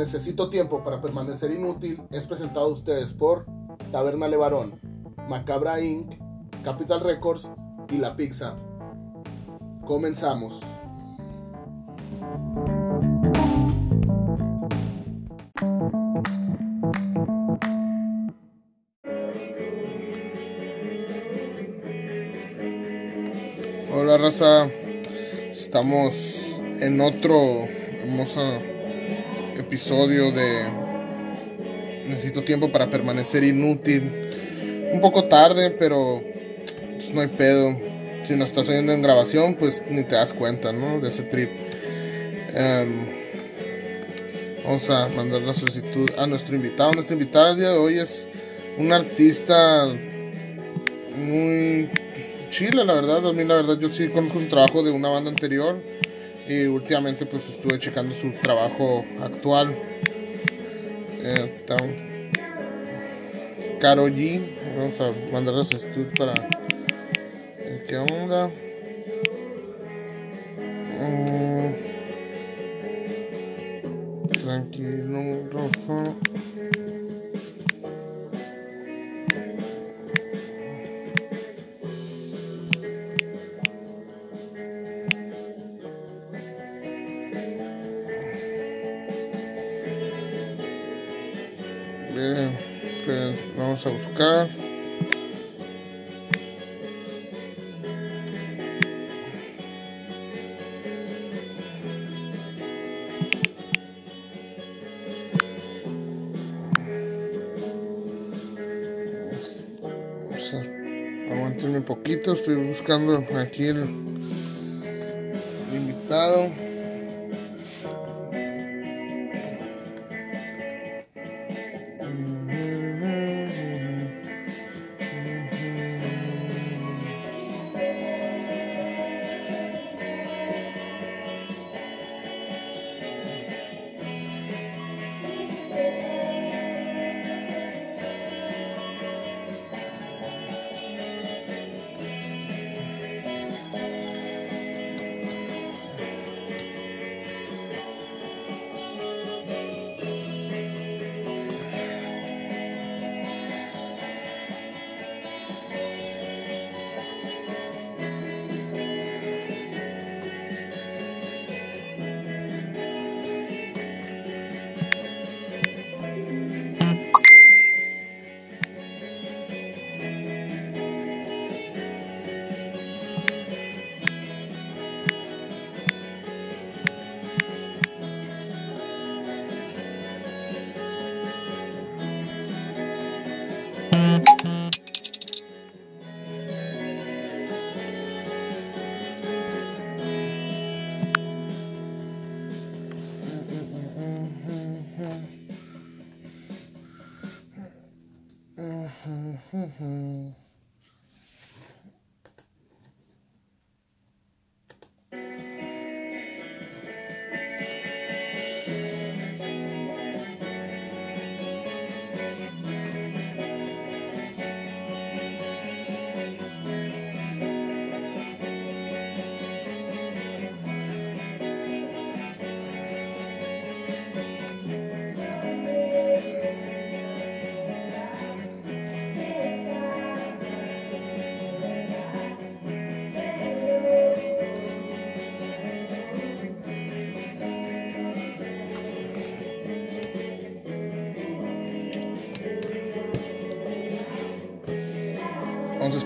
Necesito tiempo para permanecer inútil es presentado a ustedes por Taberna Levarón, Macabra Inc., Capital Records y La Pizza. Comenzamos. Hola raza, estamos en otro hermoso episodio de Necesito tiempo para permanecer inútil. Un poco tarde, pero pues, no hay pedo. Si no estás oyendo en grabación, pues ni te das cuenta, ¿no? De ese trip. Em, vamos a mandar la solicitud a nuestro invitado. Nuestro invitado de hoy es un artista muy chila, la verdad. A mí, la verdad, yo sí conozco su trabajo de una banda anterior. Y últimamente, pues estuve checando su trabajo actual. Eh, Caro G. Vamos a mandar la solicitud para. ver ¿Qué onda? Mm. Tranquilo, Rafa. Vamos a buscar. Vamos a- Aguántenme un poquito, estoy buscando aquí el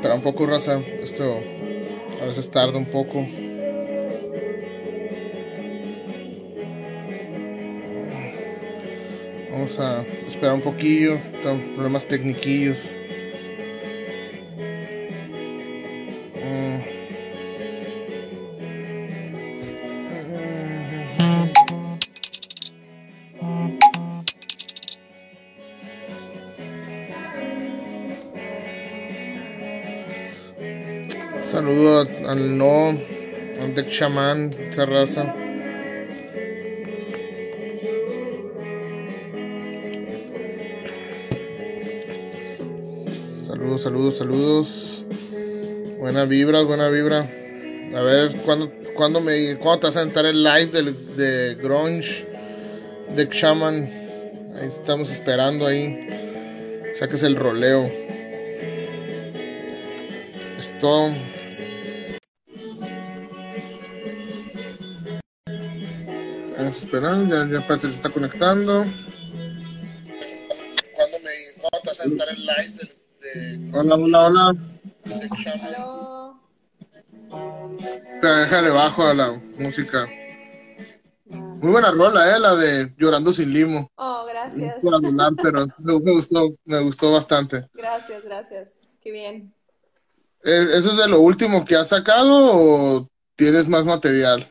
Vamos a esperar un poco, raza. Esto a veces tarda un poco. Vamos a esperar un poquillo. Problemas tecniquillos. Shaman, esa raza. Saludos, saludos, saludos. Buena vibra, buena vibra. A ver, ¿cuándo, cuándo me, ¿cuándo te vas a entrar el live del- de Grunge? de Shaman. Ahí estamos esperando ahí. Saques el roleo. Esto. esperando, ya, ya parece que se está conectando. Cuando me vas a entrar el live de, de, Hola, hola, hola. De. Déjale bajo a la música. Muy buena rola, eh, la de Llorando sin limo. Oh, gracias. Por adular, pero me gustó, me gustó bastante. Gracias, gracias. Qué bien. ¿E-, ¿Eso es de lo último que has sacado o tienes más material?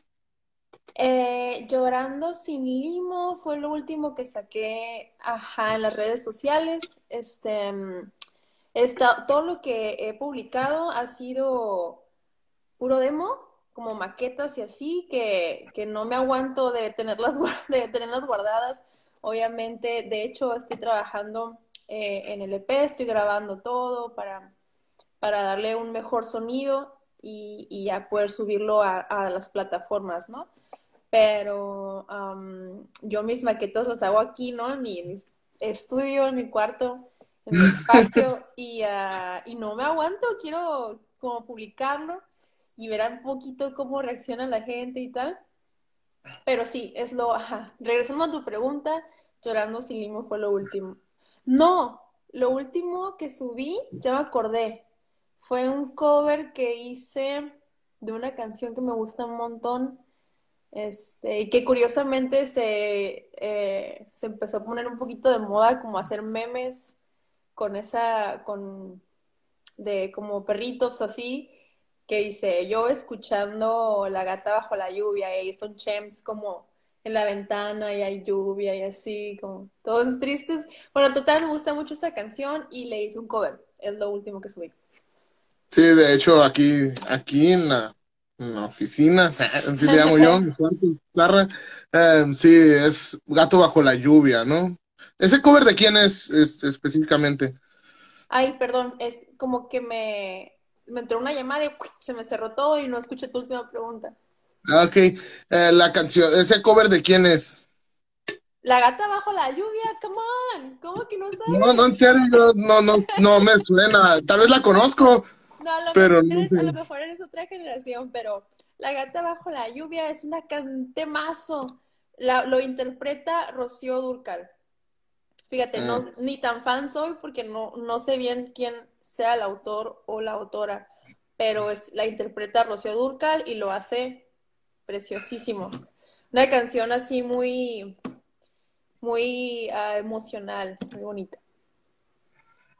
Eh, Llorando sin limo fue lo último que saqué, ajá, en las redes sociales. Este, mm, está, todo lo que he publicado ha sido puro demo como maquetas y así, que, que no me aguanto de tenerlas, de tenerlas guardadas. Obviamente, de hecho, estoy trabajando eh, en el EP, estoy grabando todo para, para darle un mejor sonido y, y ya poder subirlo a, las plataformas, ¿no? Pero yo mis maquetas las hago aquí, ¿no? En mi, estudio, en mi cuarto, en mi espacio, y, uh, y no me aguanto, quiero como publicarlo y verán un poquito cómo reacciona la gente y tal. Pero sí, es lo, ajá. Regresando a tu pregunta, Llorando sin limo fue lo último. No, lo último que subí, ya me acordé, fue un cover que hice de una canción que me gusta un montón, este, y que curiosamente se, eh, se empezó a poner un poquito de moda, como hacer memes con esa, con, de como perritos así, que dice, yo escuchando La gata bajo la lluvia y son chems como en la ventana y hay lluvia y así, como todos tristes. Bueno, total, me gusta mucho esta canción y le hice un cover, es lo último que subí. Sí, de hecho, aquí, aquí en la, oficina, así le llamo yo, mi cuarto, eh, sí, es Gato bajo la lluvia, ¿no? ¿Ese cover de quién es específicamente? Ay, perdón, es como que me, me entró una llamada y se me cerró todo y no escuché tu última pregunta. Ah, ok, eh, la canción, ¿ese cover de quién es? La gata bajo la lluvia, come on, ¿cómo que no sabes? No, no, en serio, no, no, no me suena, tal vez la conozco, no, lo pero no a lo mejor eres otra generación, pero La gata bajo la lluvia es una cantemazo, la, lo interpreta Rocío Durcal. Fíjate, no, ah. ni tan fan soy porque no, no sé bien quién sea el autor o la autora, pero es, la interpreta Rocío Durcal y lo hace preciosísimo. Una canción así muy, muy uh, emocional, muy bonita.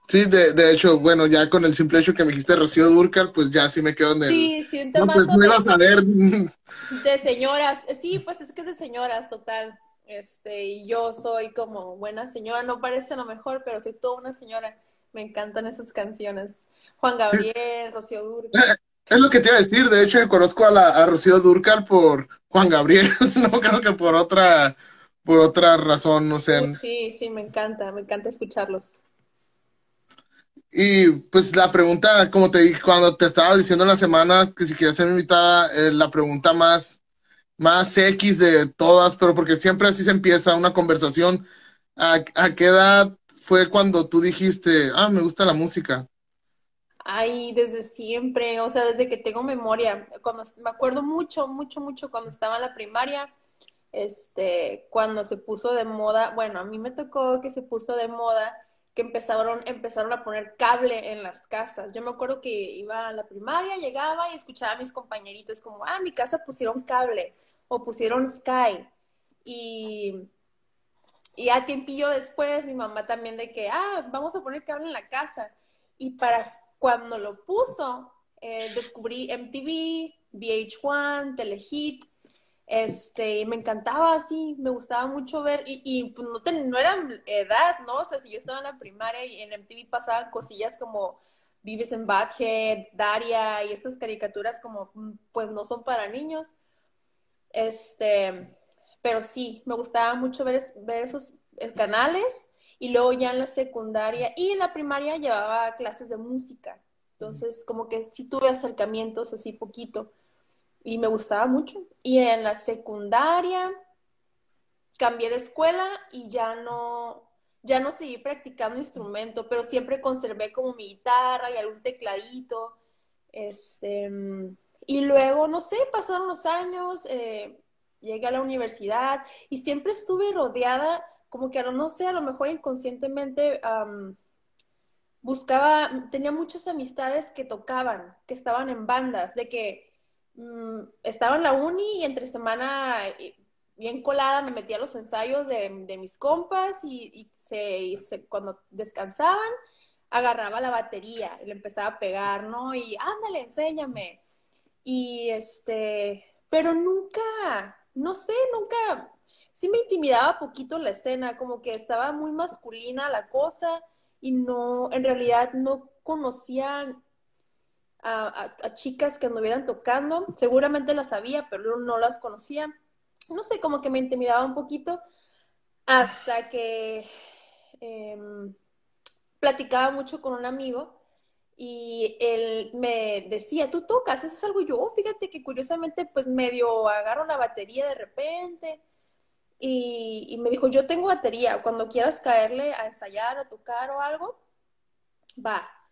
Sí, de, de, hecho, bueno, ya con el simple hecho que me dijiste Rocío Durcal, pues ya sí me quedo en el... Sí, siento no, más... Pues no ibas a ver. De señoras, sí, pues es que es de señoras, total. Este, y yo soy como buena señora, no parece lo mejor, pero soy toda una señora. Me encantan esas canciones. Juan Gabriel, Rocío Durcal. Es lo que te iba a decir, de hecho conozco a, la, a Rocío Durcal por Juan Gabriel, no creo que por otra, por otra razón, no sé. Sí, sí, me encanta, me encanta escucharlos. Y pues la pregunta, como te dije, cuando te estaba diciendo en la semana que si quieres ser invitada, eh, la pregunta más más X de todas, pero porque siempre así se empieza una conversación. ¿A, a qué edad fue cuando tú dijiste, ah, me gusta la música? Ay, desde siempre, o sea, desde que tengo memoria. Cuando me acuerdo mucho, mucho, mucho cuando estaba en la primaria, este, cuando se puso de moda, bueno, a mí me tocó que se puso de moda que empezaron, empezaron a poner cable en las casas. Yo me acuerdo que iba a la primaria, llegaba y escuchaba a mis compañeritos como, ah, mi casa pusieron cable o pusieron Sky. Y, y a tiempillo después mi mamá también de que, ah, vamos a poner cable en la casa. Y para cuando lo puso, eh, descubrí MTV, VH1, Telehit, este, me encantaba así, me gustaba mucho ver, y, y pues no, no era edad, ¿no? O sea, si yo estaba en la primaria y en MTV pasaban cosillas como Vives en Badhead, Daria, y estas caricaturas como, mm, pues no son para niños. Este, pero sí, me gustaba mucho ver, ver esos eh, canales, y luego ya en la secundaria y en la primaria llevaba clases de música. Entonces, como que sí tuve acercamientos así poquito y me gustaba mucho. Y en la secundaria, cambié de escuela y ya no, ya no seguí practicando instrumento, pero siempre conservé como mi guitarra y algún tecladito. Este, y luego, no sé, pasaron los años, eh, llegué a la universidad y siempre estuve rodeada, como que no sé, a lo mejor inconscientemente buscaba, tenía muchas amistades que tocaban, que estaban en bandas, de que estaba en la uni y entre semana bien colada me metía los ensayos de, mis compas y, se, cuando descansaban agarraba la batería y le empezaba a pegar, ¿no? Y ándale, enséñame. Y este, pero nunca, no sé, nunca, sí me intimidaba poquito la escena, como que estaba muy masculina la cosa y no, en realidad no conocían a, chicas que anduvieran tocando. Seguramente las sabía, pero no las conocía. No sé, como que me intimidaba un poquito hasta que em, platicaba mucho con un amigo y él me decía, tú tocas, eso es algo yo, fíjate que curiosamente pues medio agarro la batería de repente y, me dijo, yo tengo batería, cuando quieras caerle a ensayar, a tocar o algo, va.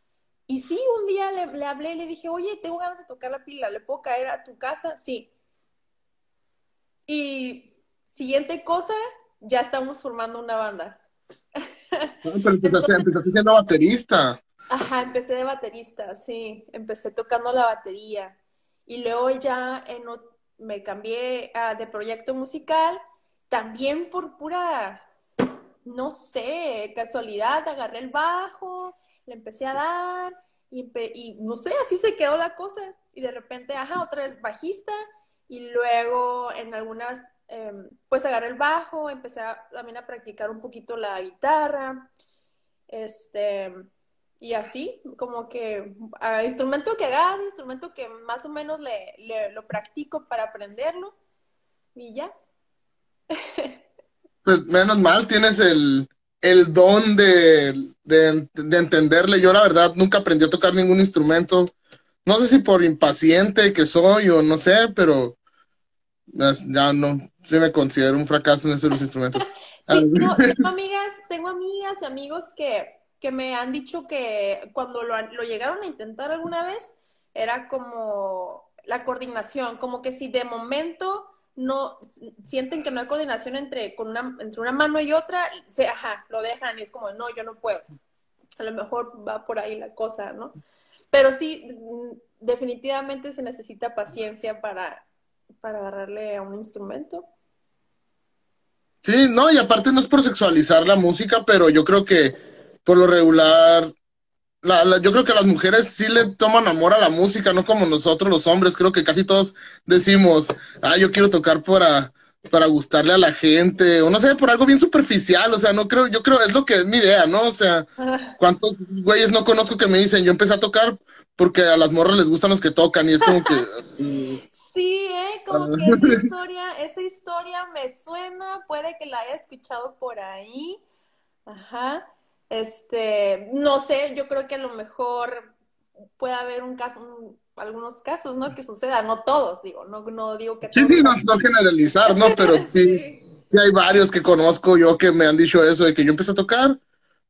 Y sí, un día le, hablé y le dije, oye, tengo ganas de tocar la pila, ¿le puedo caer a tu casa? Sí. Y siguiente cosa, ya estamos formando una banda. pero empezaste, empezaste siendo baterista. Ajá, empecé de baterista, sí. Empecé tocando la batería. Y luego ya en, me cambié ah, de proyecto musical también por pura, no sé, casualidad, agarré el bajo, le empecé a dar y, no sé, así se quedó la cosa. Y de repente, ajá, otra vez bajista y luego en algunas, em, pues agarré el bajo, empecé también a practicar un poquito la guitarra, este, y así, como que a instrumento que agarro, instrumento que más o menos le, lo practico para aprenderlo y ya. Pues menos mal, tienes el, don de, entenderle. Yo la verdad nunca aprendí a tocar ningún instrumento. No sé si por impaciente que soy o no sé, pero ya no, sí me considero un fracaso en esos instrumentos. tengo amigas, tengo amigas y amigos que, me han dicho que cuando lo, lo llegaron a intentar alguna vez, era como la coordinación, como que si de momento no sienten que no hay coordinación entre, con una, entre una mano y otra, se, ajá, lo dejan y es como, no, yo no puedo. A lo mejor va por ahí la cosa, ¿no? Pero sí, mm, definitivamente se necesita paciencia para, para agarrarle a un instrumento. Sí, no, y aparte no es por sexualizar la música, pero yo creo que por lo regular la, yo creo que las mujeres sí le toman amor a la música, no como nosotros los hombres. Creo que casi todos decimos, ah, yo quiero tocar para, para gustarle a la gente, o no sé, por algo bien superficial. O sea, no creo, yo creo, es lo que es mi idea, ¿no? O sea, ¿cuántos güeyes no conozco que me dicen, yo empecé a tocar porque a las morras les gustan los que tocan y es como que... sí, ¿eh? Como que esa historia, esa historia me suena, puede que la haya escuchado por ahí. Ajá. Este, no sé, yo creo que a lo mejor puede haber un caso, algunos casos, ¿no? Que suceda, no todos, digo, no, no digo que... Sí, sí, no, generalizar, ¿no? Pero sí, sí. hay varios que conozco yo que me han dicho eso, de que yo empecé a tocar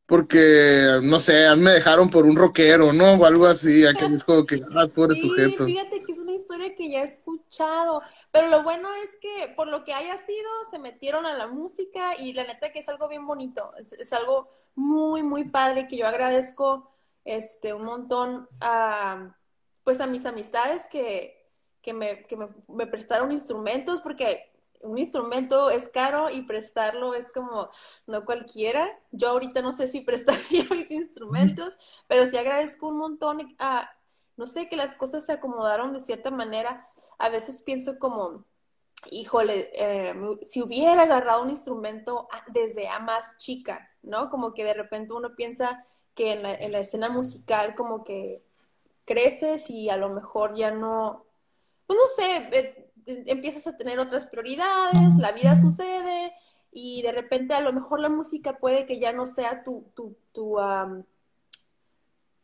porque, no sé, me dejaron por un rockero, ¿no? O algo así, aquí es como que, ah, pobre sí, sujeto. Fíjate que es una historia que ya he escuchado, pero lo bueno es que por lo que haya sido, se metieron a la música y la neta que es algo bien bonito, es algo muy, muy padre que yo agradezco este, un montón a, pues a mis amistades que, que, me, que me, prestaron instrumentos, porque un instrumento es caro y prestarlo es como no cualquiera. Yo ahorita no sé si prestaría mis instrumentos, pero sí agradezco un montón a, no sé, que las cosas se acomodaron de cierta manera. A veces pienso como, híjole, eh, si hubiera agarrado un instrumento desde a más chica, ¿no? Como que de repente uno piensa que en la, escena musical como que creces y a lo mejor ya no, pues no sé, eh, empiezas a tener otras prioridades, la vida sucede y de repente a lo mejor la música puede que ya no sea tu, tu, tu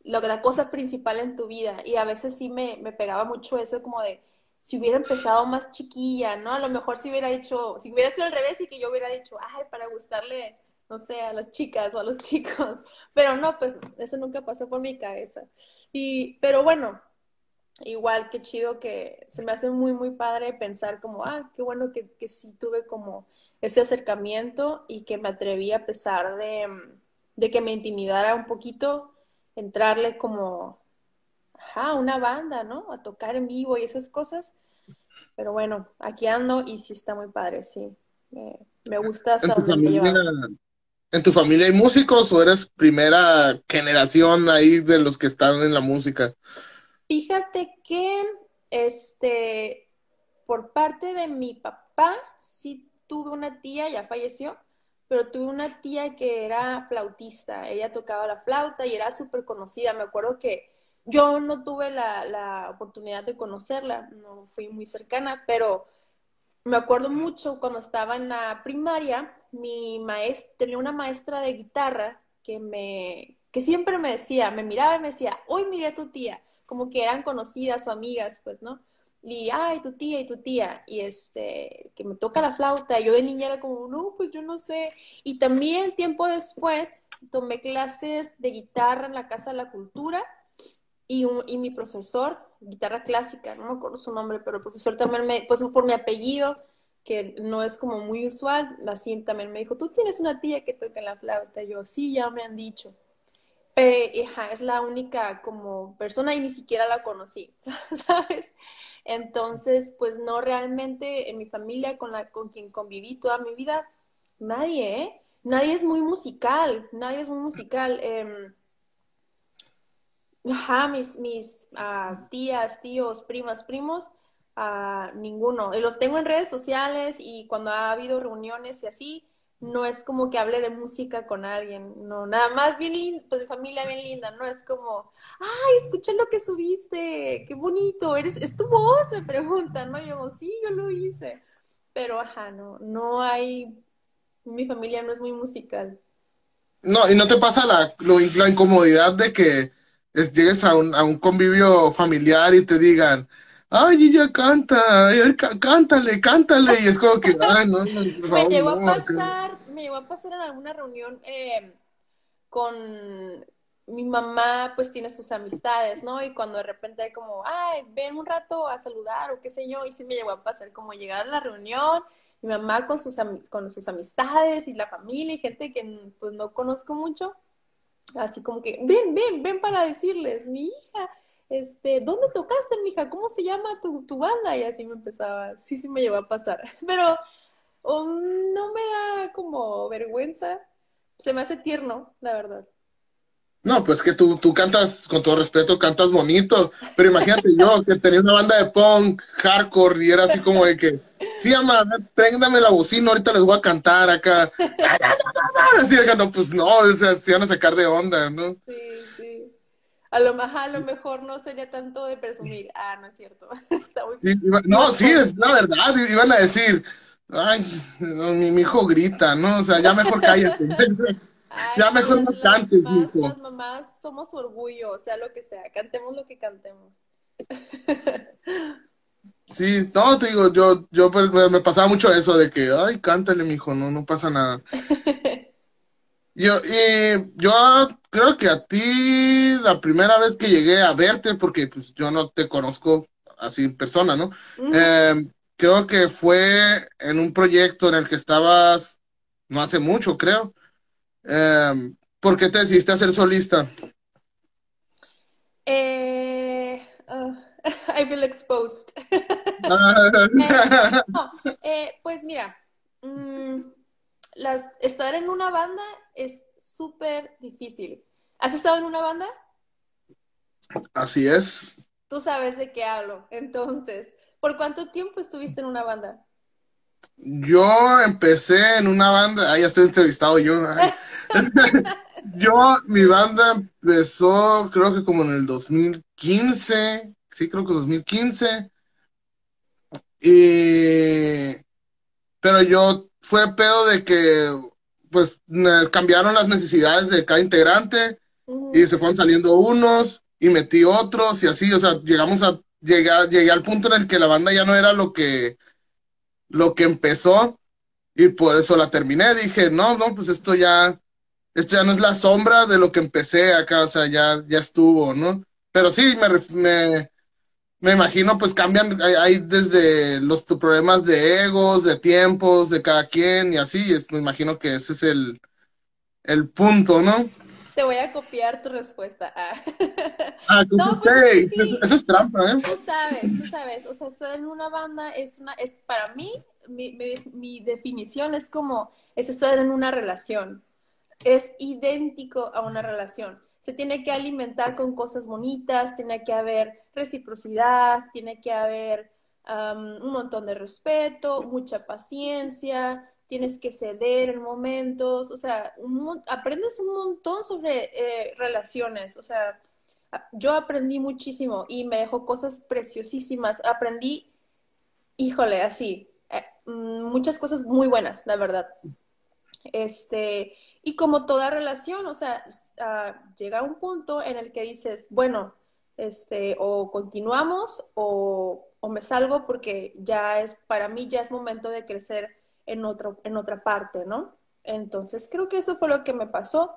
lo, la cosa principal en tu vida y a veces sí me, me pegaba mucho eso como de si hubiera empezado más chiquilla, ¿no? A lo mejor si hubiera dicho, si hubiera sido al revés y que yo hubiera dicho, ay, para gustarle, no sé, a las chicas o a los chicos. Pero no, pues eso nunca pasó por mi cabeza. Y, pero bueno, igual qué chido que se me hace muy, muy padre pensar como, ah, qué bueno que, que sí tuve como ese acercamiento y que me atreví a pesar de, de que me intimidara un poquito, entrarle como ajá, una banda, ¿no? A tocar en vivo y esas cosas. Pero bueno, aquí ando y sí está muy padre, sí. Me, gusta hasta donde me ¿En tu familia hay músicos o eres primera generación ahí de los que están en la música? Fíjate que, este, por parte de mi papá, sí tuve una tía, ya falleció, pero tuve una tía que era flautista. Ella tocaba la flauta y era súper conocida. Me acuerdo que yo no tuve la, oportunidad de conocerla, no fui muy cercana, pero me acuerdo mucho cuando estaba en la primaria, mi maestra, tenía una maestra de guitarra que me, que siempre me decía, me miraba y me decía, hoy miré a tu tía, como que eran conocidas o amigas, pues, ¿no? Y, ay, tu tía y tu tía, y este, que me toca la flauta, yo de niña era como, no, pues yo no sé. Y también tiempo después tomé clases de guitarra en la Casa de la Cultura, y, y mi profesor, guitarra clásica, no me acuerdo su nombre, pero el profesor también me, pues por mi apellido, que no es como muy usual, así también me dijo, tú tienes una tía que toca la flauta, y yo, sí, ya me han dicho. Pero, es la única como persona y ni siquiera la conocí, ¿sabes? Entonces, pues no realmente en mi familia con la con quien conviví toda mi vida, nadie, ¿eh? Nadie es muy musical, nadie es muy musical. Eh, Ajá, mis, mis ah, tías, tíos, primas, primos, uh, ninguno. Los tengo en redes sociales y cuando ha habido reuniones y así, no es como que hable de música con alguien, no, nada más bien lindo, pues de familia bien linda, no es como, ay, escuché lo que subiste, qué bonito, eres, es tu voz, me preguntan, ¿no? Yo sí, yo lo hice, pero ajá, no, no hay, mi familia no es muy musical. No, y no te pasa la, la incomodidad de que llegues a un, a un convivio familiar y te digan, ay, ella canta, cántale, cántale, y es como que, ay, no, me llegó a pasar, me llegó a pasar en alguna reunión eh, con mi mamá, pues tiene sus amistades, ¿no? Y cuando de repente hay como, ay, ven un rato a saludar o qué sé yo, y sí me llegó a pasar como llegar a la reunión, mi mamá con sus, con sus amistades y la familia y gente que pues no conozco mucho, así como que, ven, ven, ven para decirles, mi hija, este, ¿dónde tocaste, mija? ¿Cómo se llama tu, tu banda? Y así me empezaba, sí, sí me llevó a pasar, pero um, no me da como vergüenza, se me hace tierno, la verdad. No, pues que tú, tú cantas, con todo respeto, cantas bonito, pero imagínate yo que tenía una banda de punk, hardcore, y era así como de que, sí, ama, préndame la bocina, ahorita les voy a cantar acá. Así acá, no, pues no, o sea, se iban a sacar de onda, ¿no? Sí, sí. A lo, a lo mejor no sería tanto de presumir. Ah, no es cierto. Está muy... No, sí, es la verdad, iban a decir, ay, mi, mi hijo grita, ¿no? O sea, ya mejor cállate. ya mejor no cantes, mamás, Las mamás somos orgullo, o sea, lo que sea, cantemos lo que cantemos. Sí, no, te digo, yo, yo pues, me, pasaba mucho eso de que, ay, cántale, mijo, no, no pasa nada. yo, y yo creo que a ti, la primera vez que llegué a verte, porque pues yo no te conozco así en persona, ¿no? Em, creo que fue en un proyecto en el que estabas no hace mucho, creo. Eh, ¿Por qué te decidiste a ser solista? Eh, I feel exposed. Eh, eh, pues mira, mm, las, estar en una banda es súper difícil. ¿Has estado en una banda? Así es. Tú sabes de qué hablo. Entonces, ¿por cuánto tiempo estuviste en una banda? Yo empecé en una banda, ahí ya estoy entrevistado yo. yo, mi banda empezó creo que como en el 2015, sí, creo que 2015. Y, pero yo fue pedo de que pues cambiaron las necesidades de cada integrante y se fueron saliendo unos y metí otros y así, o sea, llegamos a llegué, llegué al punto en el que la banda ya no era lo que, lo que empezó y por eso la terminé. Dije, no, no, pues esto ya, esto ya no es la sombra de lo que empecé acá, o sea, ya, ya estuvo, ¿no? Pero sí, me, me, me imagino, pues cambian, hay, desde los problemas de egos, de tiempos, de cada quien y así, es, me imagino que ese es el, el punto, ¿no? Te voy a copiar tu respuesta. Ah, ah no, pues, eso, es trampa, ¿eh? Tú sabes, tú sabes, o sea, estar en una banda es una, es para mí, mi, mi definición es como, es estar en una relación, es idéntico a una relación se tiene que alimentar con cosas bonitas, tiene que haber reciprocidad, tiene que haber un montón de respeto, mucha paciencia, tienes que ceder en momentos, o sea, aprendes un montón sobre eh, relaciones, o sea, yo aprendí muchísimo y me dejó cosas preciosísimas, aprendí, híjole, así, eh, mm, muchas cosas muy buenas, la verdad. Este, y como toda relación, o sea, uh, llega un punto en el que dices, bueno, este, o continuamos o, o, me salgo porque ya es, para mí ya es momento de crecer en, otro, en otra parte, ¿no? Entonces, creo que eso fue lo que me pasó.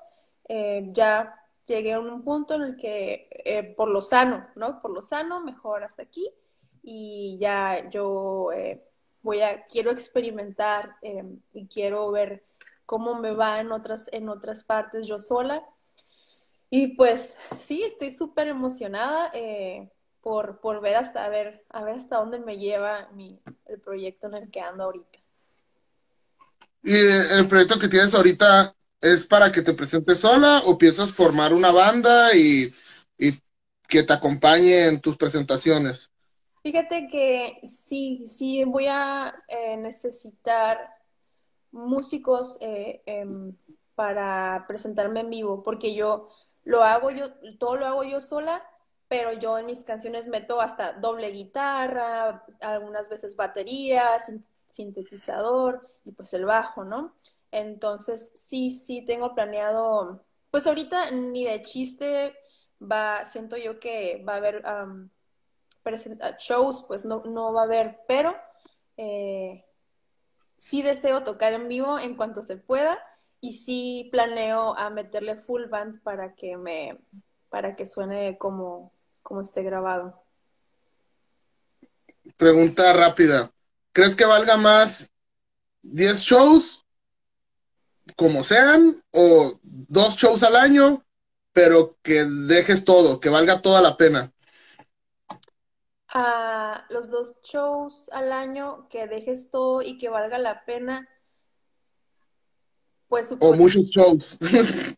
Eh, ya llegué a un punto en el que, eh, por lo sano, ¿no? Por lo sano, mejor hasta aquí. Y ya yo eh, voy a, quiero experimentar y quiero ver cómo me va en otras, en otras partes yo sola. Y pues sí, estoy súper emocionada eh, por, por, ver hasta ver, a ver hasta dónde me lleva mi, el proyecto en el que ando ahorita. ¿Y el proyecto que tienes ahorita es para que te presentes sola o piensas formar una banda y, y que te acompañe en tus presentaciones? Fíjate que sí, sí voy a eh, necesitar músicos eh, em, para presentarme en vivo, porque yo lo hago yo, todo lo hago yo sola, pero yo en mis canciones meto hasta doble guitarra, algunas veces batería, sintetizador y pues el bajo, ¿no? Entonces sí, sí tengo planeado, pues ahorita ni de chiste va, siento yo que va a haber shows, pues no, no va a haber, pero eh, sí deseo tocar en vivo en cuanto se pueda y sí planeo a meterle full band para que me para que suene como, como esté grabado. Pregunta rápida. ¿Crees que valga más 10 shows como sean o dos shows al año, pero que dejes todo, que valga toda la pena? A los dos shows al año, que dejes todo y que valga la pena, pues... O muchos shows.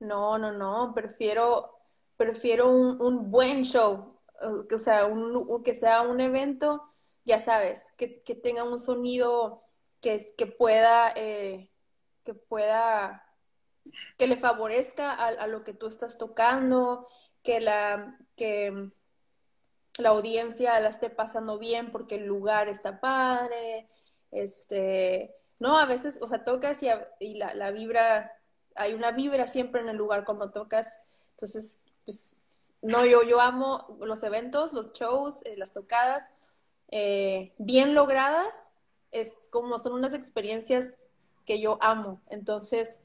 no, no, no, prefiero, prefiero un, buen show, o sea, un, que sea un evento, ya sabes, que, tenga un sonido que, que pueda, eh, que pueda, que le favorezca a, a lo que tú estás tocando, que la, que la audiencia la esté pasando bien porque el lugar está padre, este, no, a veces, o sea, tocas y, la, la, vibra, hay una vibra siempre en el lugar cuando tocas, entonces, pues, no, yo, yo amo los eventos, los shows, eh, las tocadas, eh, bien logradas, es como son unas experiencias que yo amo, entonces,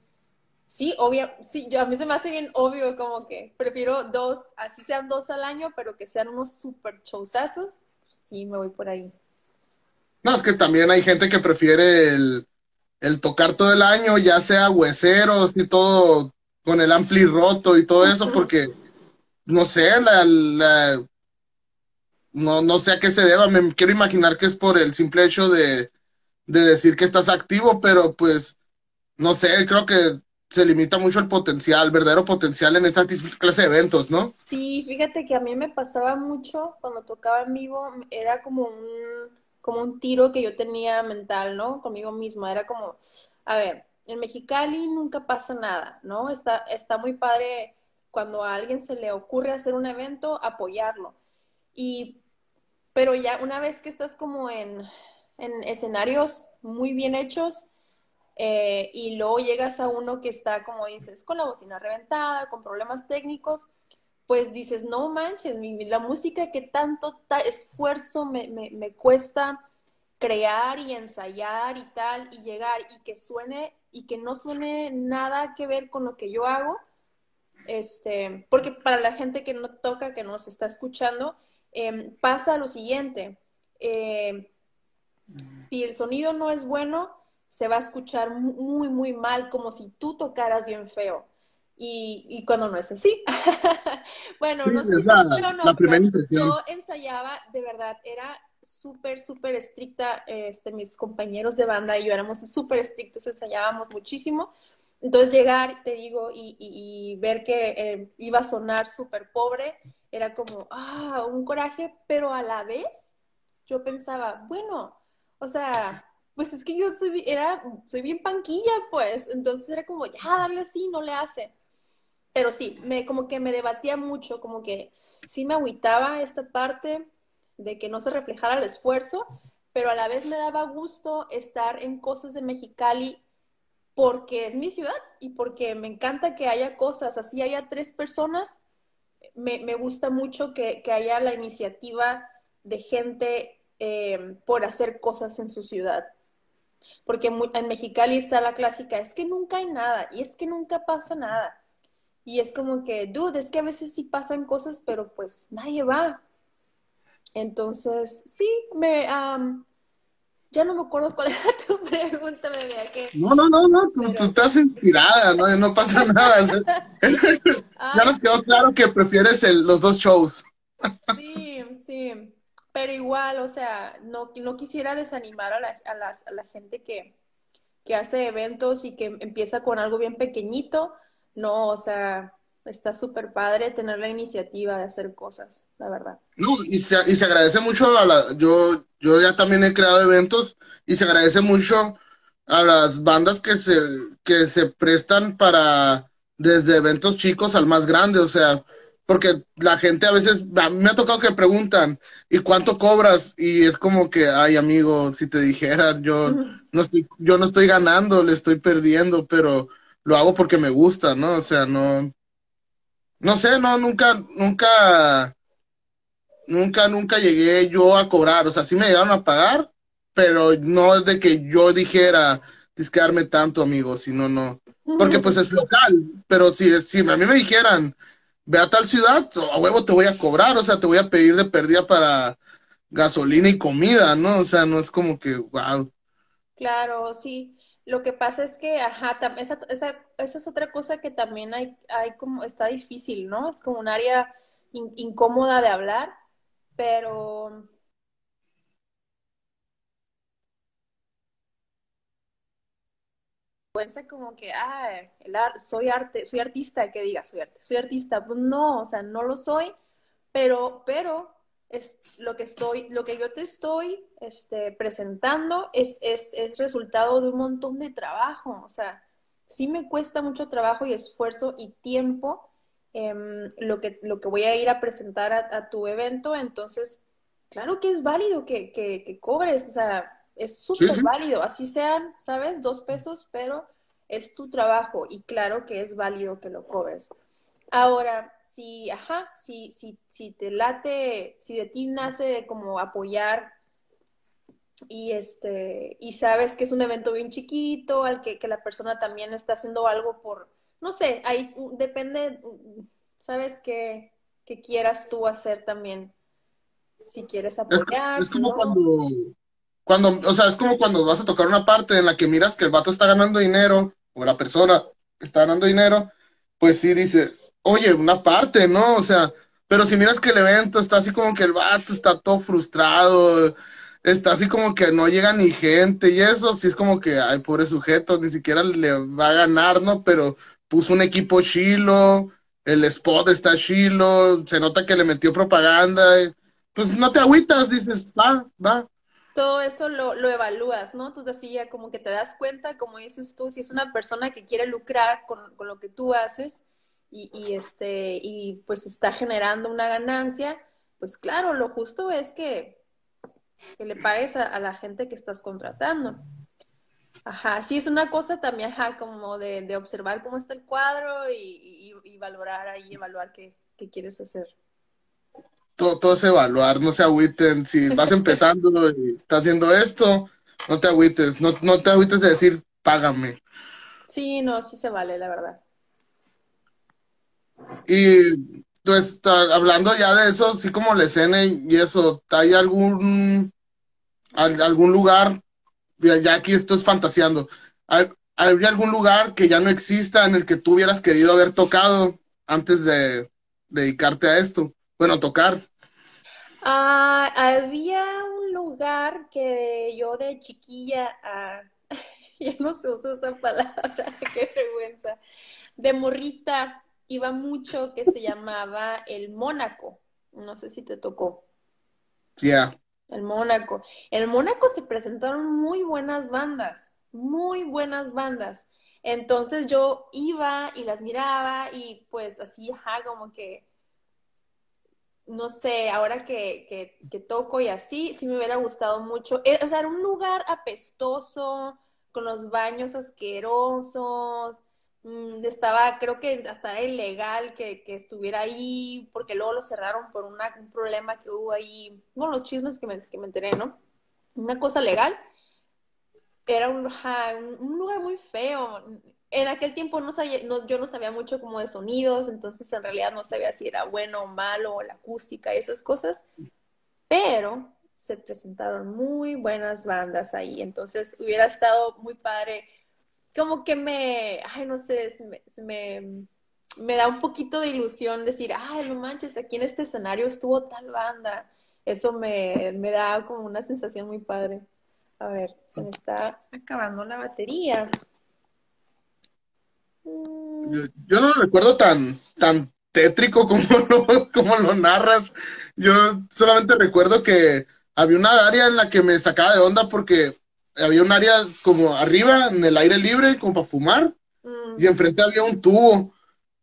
Sí, obvio, sí, yo a mí se me hace bien obvio como que prefiero dos, así sean dos al año, pero que sean unos super showsazos, sí, me voy por ahí. No, es que también hay gente que prefiere el, tocar todo el año, ya sea hueseros y todo, con el ampli roto y todo eso, porque, no sé, la, la, no, no sé a qué se deba, me quiero imaginar que es por el simple hecho de, de decir que estás activo, pero pues, no sé, creo que se limita mucho el potencial, verdadero potencial en esta clase de eventos, ¿no? Sí, fíjate que a mí me pasaba mucho cuando tocaba en vivo, era como un, como un tiro que yo tenía mental, ¿no? Conmigo misma, era como, a ver, en Mexicali nunca pasa nada, ¿no? Está, está muy padre cuando a alguien se le ocurre hacer un evento, apoyarlo. Y, pero ya una vez que estás como en, en escenarios muy bien hechos, eh, y luego llegas a uno que está, como dices, con la bocina reventada, con problemas técnicos, pues dices, no manches, la música que tanto esfuerzo me, me cuesta crear y ensayar y tal, y llegar y que suene y que no suene nada que ver con lo que yo hago, este, porque para la gente que no toca, que nos está escuchando, em, pasa lo siguiente. Em, si el sonido no es bueno, se va a escuchar muy, muy mal, como si tú tocaras bien feo. Y, cuando no es así. bueno, no sé, pero no, yo ensayaba, de verdad, era súper, súper estricta. Este, mis compañeros de banda y yo éramos súper estrictos, ensayábamos muchísimo. Entonces llegar, te digo, y, ver que eh, iba a sonar súper pobre, era como, ah, un coraje, pero a la vez yo pensaba, bueno, o sea, pues es que yo soy, era, soy bien panquilla, pues, entonces era como, ya, dale así, no le hace. Pero sí, me, como que me debatía mucho, como que sí me agüitaba esta parte de que no se reflejara el esfuerzo, pero a la vez me daba gusto estar en cosas de Mexicali porque es mi ciudad y porque me encanta que haya cosas, así haya tres personas, me, gusta mucho que, haya la iniciativa de gente eh, por hacer cosas en su ciudad. Porque en Mexicali está la clásica, es que nunca hay nada y es que nunca pasa nada. Y es como que, dude, es que a veces sí pasan cosas, pero pues nadie va. Entonces, sí, me, ya no me acuerdo cuál era tu pregunta, bebé. Que... No, no, no, no, tú, estás inspirada, no, no pasa nada. ya nos quedó claro que prefieres los dos shows. sí, sí, pero igual, o sea, no, no quisiera desanimar a la, a las, a la gente que, que hace eventos y que empieza con algo bien pequeñito. No, o sea, está súper padre tener la iniciativa de hacer cosas, la verdad. No, y se, y se agradece mucho a la, yo, yo ya también he creado eventos y se agradece mucho a las bandas que se, que se prestan para desde eventos chicos al más grande, o sea, porque la gente a veces, a mí me ha tocado que preguntan, ¿y cuánto cobras? Y es como que, ay amigo, si te dijera, yo no estoy, yo no estoy ganando, le estoy perdiendo, pero lo hago porque me gusta, ¿no? O sea, no, no sé, no, nunca, nunca, nunca, nunca llegué yo a cobrar. O sea, sí me llegaron a pagar, pero no es de que yo dijera disquearme tanto, amigo, sino no. Porque pues es local, pero si, si a mí me dijeran, ve a tal ciudad, a huevo te voy a cobrar, o sea, te voy a pedir de pérdida para gasolina y comida, ¿no? O sea, no es como que, wow. Claro, sí. Lo que pasa es que, ajá, esa, esa, esa, es otra cosa que también hay, hay como, está difícil, ¿no? Es como un área incómoda de hablar, pero... Piensa como que, ah, el soy arte, soy artista, que diga, soy, soy artista. Pues no, o sea, no lo soy, pero, pero es lo que estoy, lo que yo te estoy este, presentando es, es, es, resultado de un montón de trabajo. O sea, sí me cuesta mucho trabajo y esfuerzo y tiempo em, lo, que, lo que voy a ir a presentar a, tu evento. Entonces, claro que es válido que, que, cobres. O sea, es súper válido. Así sean, ¿sabes? Dos pesos, pero es tu trabajo y claro que es válido que lo cobres. Ahora, si, ajá, si, si, si te late, si de ti nace como apoyar y este, y sabes que es un evento bien chiquito, al que, que la persona también está haciendo algo por, no sé, ahí depende, sabes que, que quieras tú hacer también, si quieres apoyar. Es, como cuando, cuando, o sea, es como cuando vas a tocar una parte en la que miras que el vato está ganando dinero, o la persona está ganando dinero, pues sí dices, oye, una parte, ¿no? O sea, pero si miras que el evento está así como que el vato está todo frustrado, está así como que no llega ni gente y eso, sí es como que, ay, pobre sujeto, ni siquiera le va a ganar, ¿no? Pero puso un equipo chilo, el spot está chilo, se nota que le metió propaganda, pues no te agüitas, dices, va, va. Todo eso lo, lo evalúas, ¿no? Tú decías como que te das cuenta, como dices tú, si es una persona que quiere lucrar con, con lo que tú haces, y, este, y pues está generando una ganancia, pues claro, lo justo es que, que le pagues a, la gente que estás contratando. Ajá, sí es una cosa también, ajá, como de, observar cómo está el cuadro y, valorar ahí, evaluar qué, que quieres hacer. Todo, todo es evaluar, no se agüiten. Si vas empezando y estás haciendo esto, no te agüites, no, no te agüites de decir, págame. Sí, no, sí se vale, la verdad. Y pues hablando ya de eso, sí como la escena y eso, ¿hay algún algún lugar, ya aquí esto es fantaseando, ¿hay, algún lugar que ya no exista en el que tú hubieras querido haber tocado antes de dedicarte a esto? Bueno, tocar. Ah, había un lugar que yo de chiquilla, ah, ya no se usa esa palabra, qué vergüenza, de morrita iba mucho que se llamaba el Mónaco. No sé si te tocó. Ya. El Mónaco. El Mónaco se presentaron muy buenas bandas, muy buenas bandas. Entonces yo iba y las miraba y pues así, ajá, como que, no sé, ahora que, que, toco y así, sí me hubiera gustado mucho. Eh, o sea, era un lugar apestoso, con los baños asquerosos, Mm, estaba, creo que hasta era ilegal que, estuviera ahí, porque luego lo cerraron por un problema que hubo ahí, bueno, los chismes que me, que me enteré, ¿no? Una cosa legal. Era un, un lugar muy feo. En aquel tiempo no sabía, no, yo no sabía mucho como de sonidos, entonces en realidad no sabía si era bueno o malo, o la acústica y esas cosas, pero se presentaron muy buenas bandas ahí, entonces hubiera estado muy padre como que me, ay, no sé, me, me, da un poquito de ilusión decir, ay, no manches, aquí en este escenario estuvo tal banda. Eso me, da como una sensación muy padre. A ver, se me está acabando la batería. Yo, no lo recuerdo tan, tan tétrico como lo, como lo narras. Yo solamente recuerdo que había una área en la que me sacaba de onda porque había un área como arriba, en el aire libre, como para fumar, y enfrente había un tubo.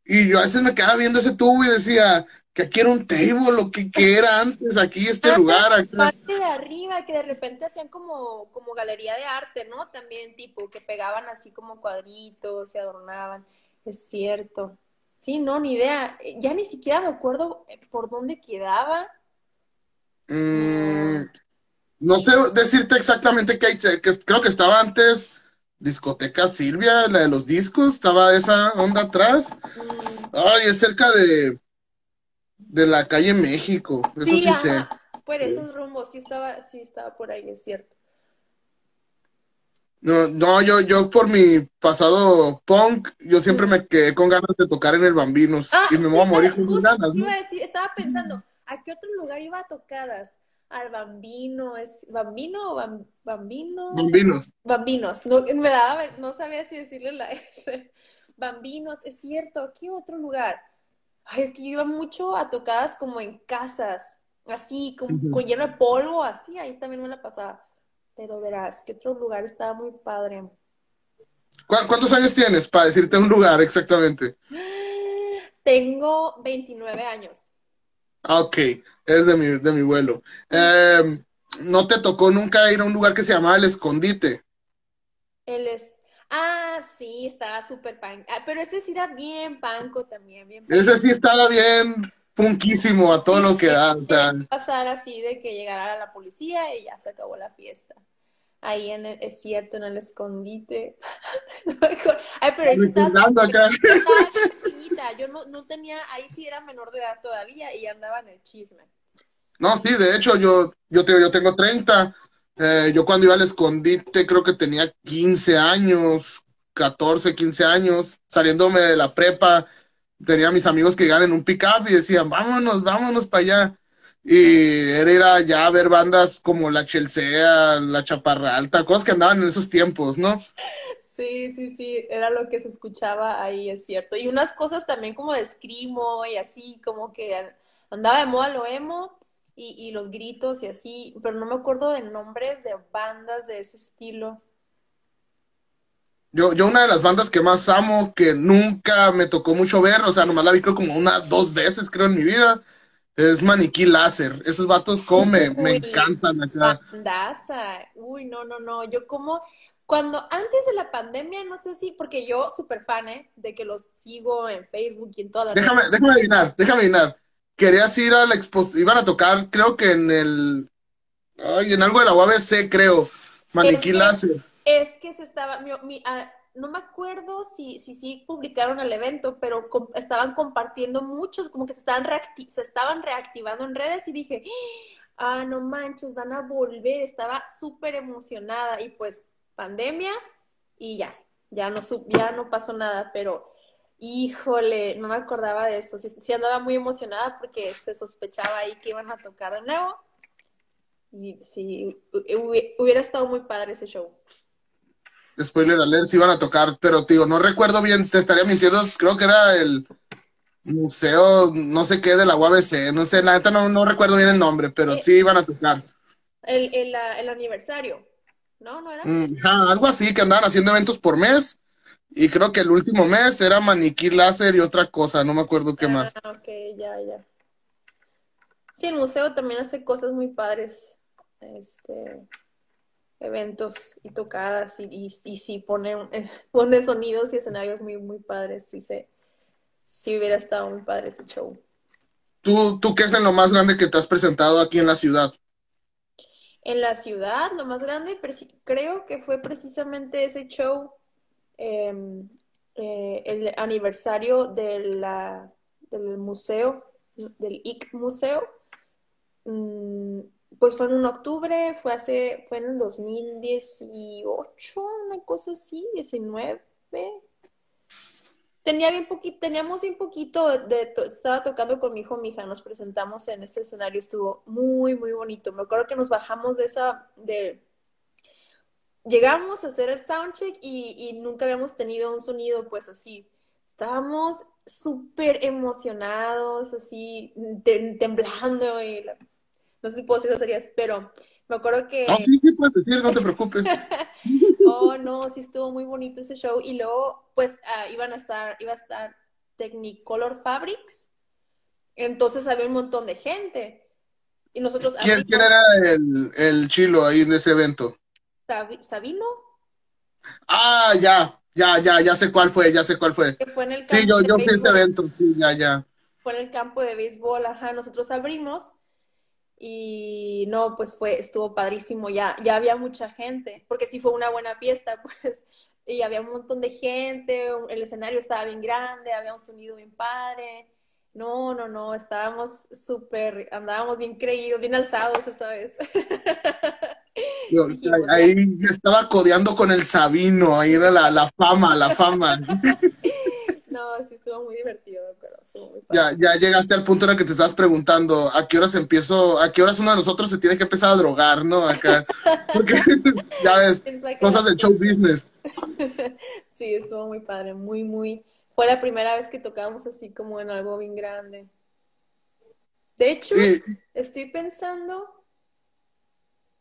Y yo a veces me quedaba viendo ese tubo y decía que aquí era un table, lo que, era antes, aquí este ah, lugar. Aquí. Parte de arriba, que de repente hacían como, como galería de arte, ¿no? También tipo, que pegaban así como cuadritos, se adornaban. Es cierto. Sí, no, ni idea. Ya ni siquiera me acuerdo eh, por dónde quedaba. Mm, no sé decirte exactamente qué hay, que creo que estaba antes Discoteca Silvia, la de los discos, estaba esa onda atrás. Ay, es cerca de, de la calle México, eso sí, sé. Por esos rumbos, sí estaba, sí estaba por ahí, es cierto. No, no, yo, yo por mi pasado punk, yo siempre me quedé con ganas de tocar en el Bambinos ah, y me voy a morir con ganas. Iba a decir, estaba pensando, ¿a qué otro lugar iba a tocadas? al bambino, es bambino o bambino. Bambinos. Bambinos, no, me daba, no sabía si decirle la S. Bambinos, es cierto, ¿qué otro lugar? Ay, es que yo iba mucho a tocadas como en casas, así, con, con lleno de polvo, así, ahí también me la pasaba. Pero verás, que otro lugar estaba muy padre. ¿Cuántos años tienes para decirte un lugar exactamente? Tengo 29 años. Ah, ok, eres de mi, de mi vuelo. Em, ¿No te tocó nunca ir a un lugar que se llamaba El Escondite? El es... Ah, sí, estaba súper pan. Ah, pero ese sí era bien panco también, bien Ese sí estaba bien punquísimo a todo lo que da. O sea... Pasar así de que llegara la policía y ya se acabó la fiesta ahí en el, es cierto, en el escondite. Ay, pero ahí estaba, acá. Yo no, no tenía, ahí sí era menor de edad todavía y andaba en el chisme. No, sí, de hecho, yo, yo, te, yo tengo 30. Eh, yo cuando iba al escondite creo que tenía 15 años, 14, 15 años, saliéndome de la prepa. Tenía mis amigos que iban en un pick-up y decían, vámonos, vámonos para allá. Y era ir allá a ver bandas como la Chelsea, la Chaparra Alta, cosas que andaban en esos tiempos, ¿no? Sí, sí, sí, era lo que se escuchaba ahí, es cierto. Y unas cosas también como de escrimo y así, como que andaba de moda lo emo y, y los gritos y así, pero no me acuerdo de nombres de bandas de ese estilo. Yo, yo una de las bandas que más amo, que nunca me tocó mucho ver, o sea, nomás la vi creo como una, dos veces creo en mi vida, es maniquí láser. Esos vatos como me, encantan acá. Bandaza. Uy, no, no, no. Yo como, Cuando antes de la pandemia, no sé si, porque yo súper fan, ¿eh? De que los sigo en Facebook y en todas las Déjame, déjame adivinar, déjame adivinar. Querías ir a la exposición, iban a tocar, creo que en el, ay, en algo de la UABC, creo, Maniquí Láser. Es que se estaba, mi, mi, ah, no me acuerdo si, si sí publicaron el evento, pero estaban compartiendo muchos, como que se estaban, se estaban reactivando en redes y dije, ah, no manches, van a volver, estaba súper emocionada y pues pandemia y ya, ya no, ya no pasó nada, pero híjole, no me acordaba de eso, sí, andaba muy emocionada porque se sospechaba ahí que iban a tocar de nuevo y sí, hubiera estado muy padre ese show spoiler alert, si iban a tocar, pero tío, no recuerdo bien, te estaría mintiendo, creo que era el museo, no sé qué, de la UABC, no sé, la neta no, no recuerdo bien el nombre, pero eh, sí iban a tocar. El, el, el aniversario, ¿no? ¿No era? Mm, algo así, que andaban haciendo eventos por mes, y creo que el último mes era maniquí láser y otra cosa, no me acuerdo qué más. Ah, ok, ya, ya. Sí, el museo también hace cosas muy padres, este eventos y tocadas y, y, sí pone, pone sonidos y escenarios muy, muy padres. Sí, se, sí hubiera estado muy padre ese show. ¿Tú, ¿Tú qué es lo más grande que te has presentado aquí en la ciudad? En la ciudad, lo más grande, creo que fue precisamente ese show, em, eh, el aniversario del museo, del IC Museo. Mm, pues fue en octubre, fue hace, fue en el 2018, una cosa así, 19. Tenía bien poquito, teníamos bien poquito de, estaba tocando con mi hijo, mi hija, nos presentamos en ese escenario, estuvo muy, muy bonito. Me acuerdo que nos bajamos de esa, de, llegamos a hacer el soundcheck y, y nunca habíamos tenido un sonido pues así. Estábamos súper emocionados, así, temblando y la, no sé si puedo decir groserías, pero me acuerdo que... Ah, sí, sí, puedes decir, no te preocupes. oh, no, sí estuvo muy bonito ese show. Y luego, pues, ah, iban a estar, iba a estar Technicolor Fabrics. Entonces había un montón de gente. Y nosotros... ¿Quién, era el, el, chilo ahí en ese evento? ¿Sabino? Ah, ya, ya, ya, ya sé cuál fue, ya sé cuál fue. fue en el sí, yo, yo fui a ese evento, sí, ya, ya. Fue en el campo de béisbol, ajá, nosotros abrimos y no, pues fue, estuvo padrísimo, ya, ya había mucha gente, porque sí fue una buena fiesta, pues, y había un montón de gente, el escenario estaba bien grande, había un sonido bien padre. No, no, no, estábamos súper, andábamos bien creídos, bien alzados esa vez. ahí estaba codeando con el Sabino, ahí era la, la fama, la fama. No, sí estuvo muy divertido, pero muy Ya, ya llegaste al punto en el que te estás preguntando a qué horas empiezo, a qué horas uno de nosotros se tiene que empezar a drogar, ¿no? Acá. Porque ya ves, cosas de show business. Sí, estuvo muy padre, muy, muy. Fue la primera vez que tocamos así como en algo bien grande. De hecho, estoy pensando,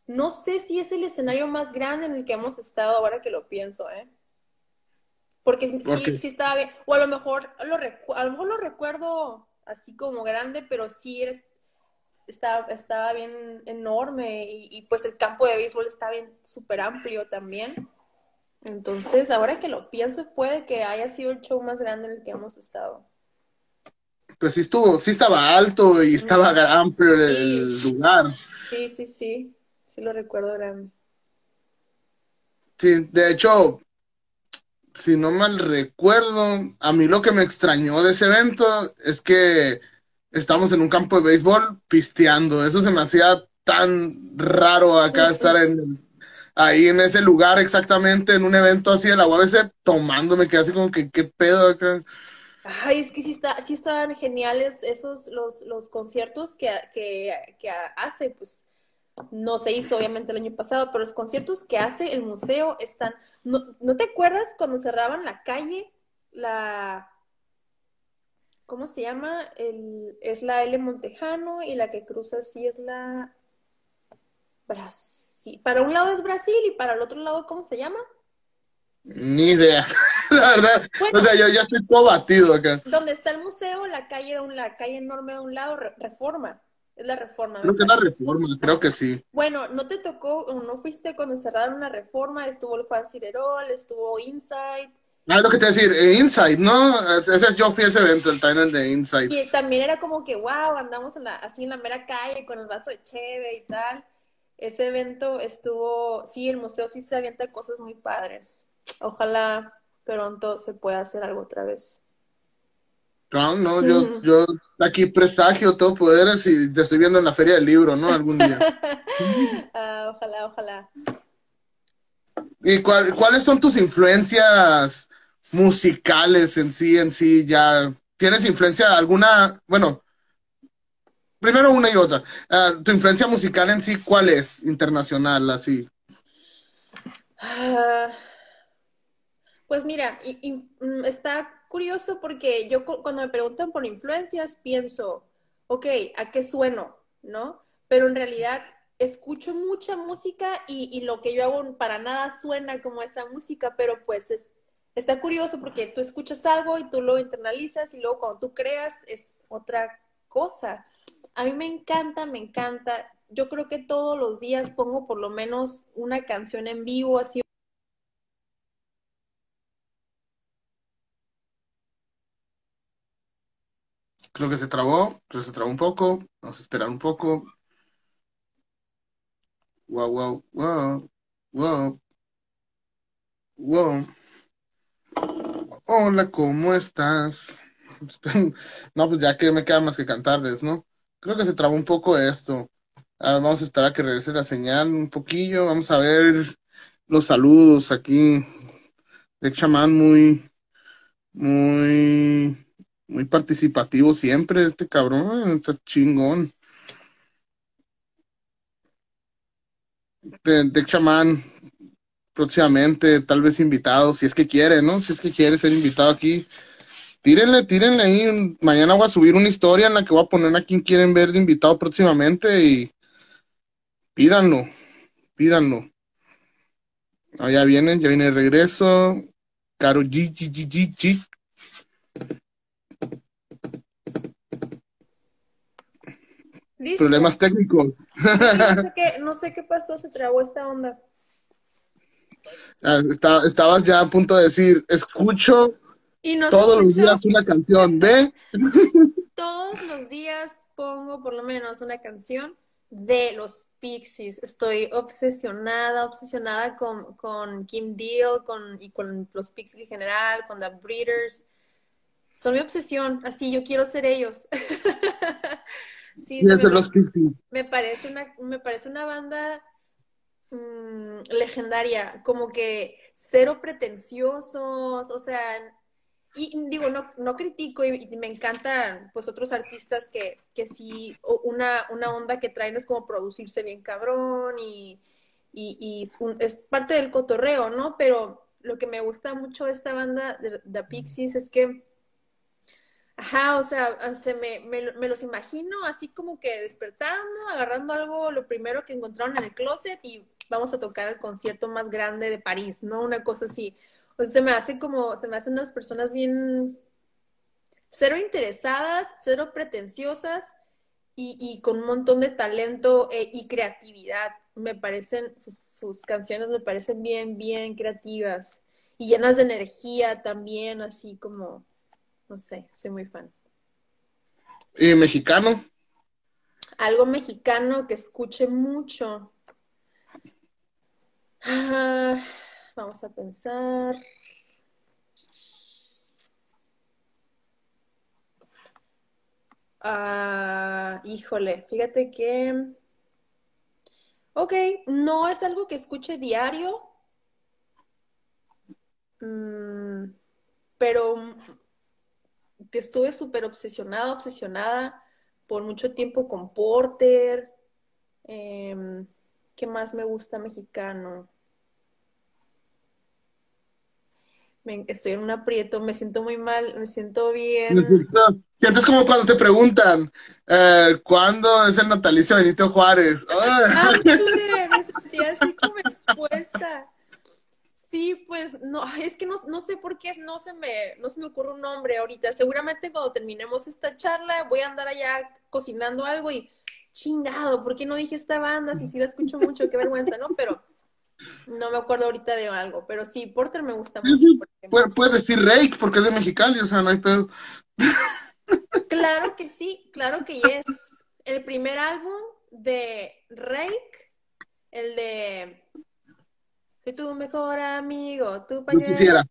no sé si es el escenario más grande en el que hemos estado ahora que lo pienso, ¿eh? Porque sí, sí estaba bien. O a lo mejor lo, a lo mejor lo recuerdo así como grande, pero sí eres, estaba, estaba bien enorme y, pues el campo de béisbol está bien súper amplio también. Entonces, ahora que lo pienso, puede que haya sido el show más grande en el que hemos estado. Pues sí estuvo, sí estaba alto y estaba amplio el lugar. Sí, sí, sí, sí lo recuerdo grande. Sí, de hecho, si no mal recuerdo, a mí lo que me extrañó de ese evento es que estamos en un campo de béisbol pisteando. Eso se me hacía tan raro acá estar en ahí en ese lugar exactamente en un evento así de la UABC tomándome que así como que qué pedo acá. Ay, es que sí, está, sí estaban geniales esos los, los conciertos que, que, que hace, pues no se hizo obviamente el año pasado, pero los conciertos que hace el museo están ¿No, te acuerdas cuando cerraban la calle? La. ¿Cómo se llama? El, es la L Montejano y la que cruza así es la. Brasil. Para un lado es Brasil y para el otro lado, ¿cómo se llama? Ni idea, la verdad. o sea, yo ya estoy todo batido acá. Donde está el museo, la calle, la calle enorme de un lado, Reforma. Es la reforma. Creo que es la reforma, creo que sí. Bueno, ¿no te tocó o no fuiste cuando cerraron la reforma? Estuvo el Juan Cirerol, estuvo Inside. Ah, lo que te decir, eh, Inside, ¿no? Ese, yo fui a ese evento, el Tiner de Inside. Y también era como que, wow, andamos en la, así en la mera calle con el vaso de cheve y tal. Ese evento estuvo, sí, el museo sí se avienta cosas muy padres. Ojalá pronto se pueda hacer algo otra vez. No, no, yo, yo aquí prestagio, todo poderes y te estoy viendo en la feria del libro, ¿no? Algún día. Ah, ojalá, ojalá. ¿Y cuáles son tus influencias musicales en sí, en sí? ¿Ya tienes influencia alguna? Bueno, primero una y otra. Ah, ¿Tu influencia musical en sí cuál es? Internacional, así. Ah, pues mira, mm, está curioso porque yo cuando me preguntan por influencias pienso, ok, ¿a qué sueno? ¿No? Pero en realidad escucho mucha música y, lo que yo hago para nada suena como esa música, pero pues es, está curioso porque tú escuchas algo y tú lo internalizas y luego cuando tú creas es otra cosa. A mí me encanta, me encanta. Yo creo que todos los días pongo por lo menos una canción en vivo, así Creo que se trabó, creo que se trabó un poco. Vamos a esperar un poco. Wow, wow, wow, wow. Wow. Hola, ¿cómo estás? No, pues ya que me queda más que cantarles, ¿no? Creo que se trabó un poco esto. Ah, vamos a esperar a que regrese la señal un poquillo. Vamos a ver los saludos aquí. De chamán muy, muy muy participativo siempre, este cabrón, está chingón. De, de chamán, próximamente, tal vez invitado, si es que quiere, ¿no? Si es que quiere ser invitado aquí, tírenle, tírenle ahí. Mañana voy a subir una historia en la que voy a poner a quien quieren ver de invitado próximamente y pídanlo, pídanlo. Ah, ya vienen, ya viene el regreso. Caro G, G, G, G, G. Problemas técnicos. no, sé qué, pasó, se trabó esta onda. Ah, estabas ya a punto de decir, escucho todos los días una canción de... todos los días pongo por lo menos una canción de los Pixies. Estoy obsesionada, obsesionada con, con Kim Deal con, y con los Pixies en general, con The Breeders. Son mi obsesión, así yo quiero ser ellos. Sí, los Me parece una, me parece una banda mm, legendaria, como que cero pretenciosos, o sea, y digo, no, no critico y, me encantan pues otros artistas que, que sí, una, una onda que traen es como producirse bien cabrón y, y, es, parte del cotorreo, ¿no? Pero lo que me gusta mucho de esta banda de, de Pixies es que Ajá, o sea, ah, se me, me, me, los imagino así como que despertando, agarrando algo, lo primero que encontraron en el closet y vamos a tocar el concierto más grande de París, ¿no? Una cosa así. O sea, se me hace como, se me hacen unas personas bien cero interesadas, cero pretenciosas y, y con un montón de talento eh, y creatividad. Me parecen, sus, sus canciones me parecen bien, bien creativas y llenas de energía también, así como no sé, soy muy fan. ¿Y mexicano? Algo mexicano que escuche mucho. Ah, vamos a pensar. Ah, híjole, fíjate que... Ok, no es algo que escuche diario, mm, pero que estuve súper obsesionada, obsesionada por mucho tiempo con Porter. Em, ¿Qué más me gusta mexicano? Estoy en un aprieto, me siento muy mal, me siento bien. Sientes como cuando te preguntan, eh, ¿cuándo es el natalicio de Benito Juárez? me sentí así como expuesta. Sí, pues no, es que no, sé por qué no se, me, no se me ocurre un nombre ahorita. Seguramente cuando terminemos esta charla voy a andar allá cocinando algo y chingado, ¿por qué no dije esta banda? Si sí la escucho mucho, qué vergüenza, ¿no? Pero no me acuerdo ahorita de algo, pero sí, Porter me gusta mucho. puedes decir Rake porque es de Mexicali, o sea, no hay pedo. Claro que sí, claro que es. El primer álbum de Rake, el de Soy tu mejor amigo, tu pañuelo.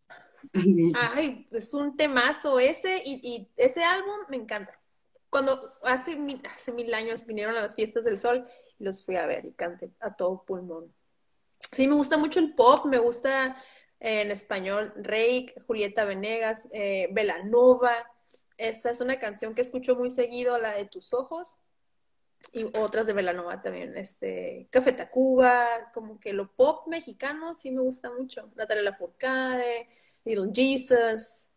Ay, es un temazo ese y, ese álbum me encanta. Cuando hace, hace mil años vinieron a las fiestas del sol y los fui a ver y canté a todo pulmón. Sí, me gusta mucho el pop, me gusta eh, en español Rake, Julieta Venegas, eh, Velanova. Esta es una canción que escucho muy seguido, la de Tus Ojos, y otras de Velanova también. Este, Café Tacuba, como que lo pop mexicano sí me gusta mucho. Natalia Lafourcade, Little Jesus,